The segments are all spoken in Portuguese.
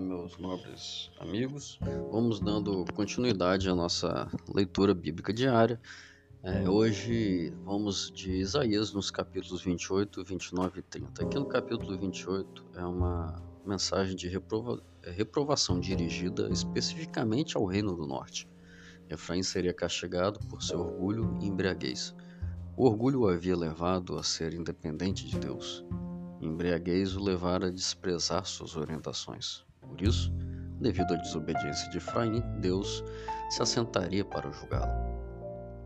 meus nobres amigos. Vamos dando continuidade à nossa leitura bíblica diária. É, hoje vamos de Isaías nos capítulos 28, 29 e 30. Aqui no capítulo 28 é uma mensagem de reprova é, reprovação dirigida especificamente ao reino do norte. Efraim seria castigado por seu orgulho e embriaguez. O orgulho o havia levado a ser independente de Deus embriaguez o levara a desprezar suas orientações. Por isso, devido à desobediência de Efraim, Deus se assentaria para julgá-lo.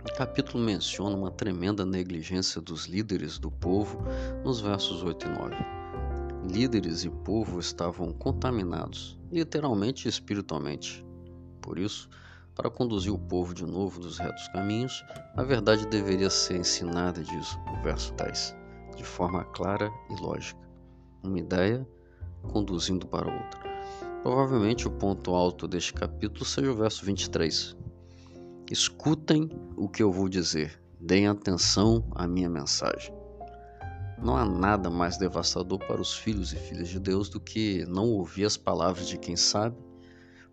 O capítulo menciona uma tremenda negligência dos líderes do povo nos versos 8 e 9. Líderes e povo estavam contaminados, literalmente e espiritualmente. Por isso, para conduzir o povo de novo dos retos caminhos, a verdade deveria ser ensinada, diz o verso 10 de forma clara e lógica, uma ideia conduzindo para outra. Provavelmente o ponto alto deste capítulo seja o verso 23. Escutem o que eu vou dizer, deem atenção à minha mensagem. Não há nada mais devastador para os filhos e filhas de Deus do que não ouvir as palavras de quem sabe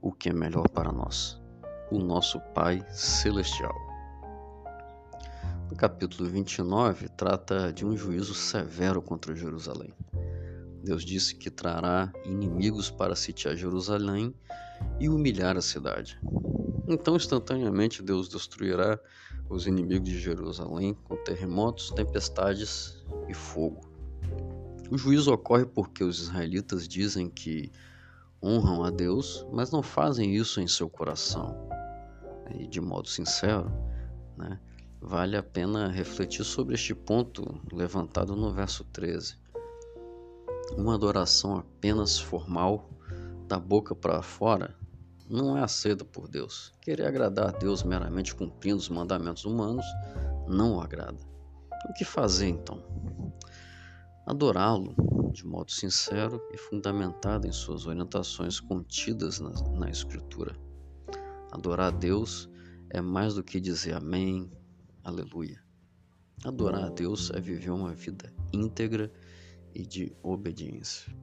o que é melhor para nós, o nosso Pai Celestial. O capítulo 29 trata de um juízo severo contra Jerusalém. Deus disse que trará inimigos para sitiar Jerusalém e humilhar a cidade. Então, instantaneamente, Deus destruirá os inimigos de Jerusalém com terremotos, tempestades e fogo. O juízo ocorre porque os israelitas dizem que honram a Deus, mas não fazem isso em seu coração e de modo sincero. Né? Vale a pena refletir sobre este ponto levantado no verso 13. Uma adoração apenas formal, da boca para fora, não é aceita por Deus. Querer agradar a Deus meramente cumprindo os mandamentos humanos não o agrada. O que fazer então? Adorá-lo de modo sincero e fundamentado em suas orientações contidas na, na Escritura. Adorar a Deus é mais do que dizer amém, Aleluia. Adorar a Deus é viver uma vida íntegra e de obediência.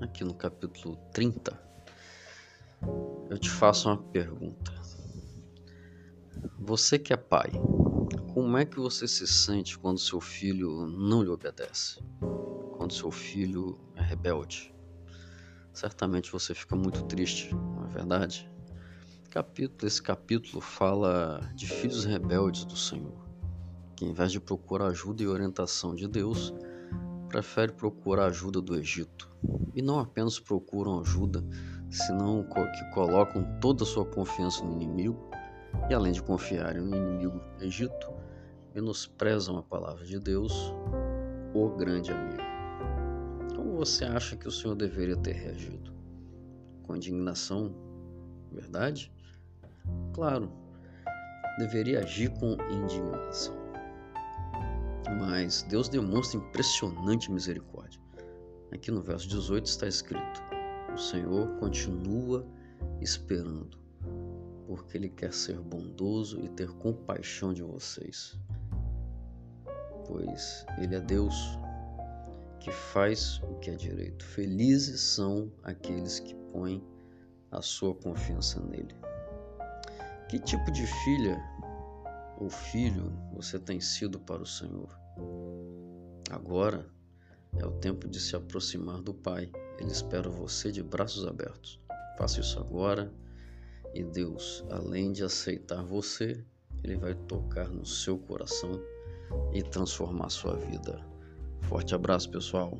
Aqui no capítulo 30, eu te faço uma pergunta. Você que é pai, como é que você se sente quando seu filho não lhe obedece? Quando seu filho é rebelde? Certamente você fica muito triste, não é verdade? capítulo, esse capítulo fala de filhos rebeldes do Senhor, que em vez de procurar ajuda e orientação de Deus, prefere procurar ajuda do Egito. E não apenas procuram ajuda, senão que colocam toda a sua confiança no inimigo, e além de confiarem no inimigo Egito, menosprezam a palavra de Deus, o grande amigo. Como você acha que o Senhor deveria ter reagido? Com indignação, verdade? Claro, deveria agir com indignação. Mas Deus demonstra impressionante misericórdia. Aqui no verso 18 está escrito: O Senhor continua esperando, porque Ele quer ser bondoso e ter compaixão de vocês. Pois Ele é Deus que faz o que é direito. Felizes são aqueles que põem a sua confiança nele. Que tipo de filha ou filho você tem sido para o Senhor? Agora é o tempo de se aproximar do Pai. Ele espera você de braços abertos. Faça isso agora e Deus, além de aceitar você, ele vai tocar no seu coração e transformar sua vida. Forte abraço, pessoal.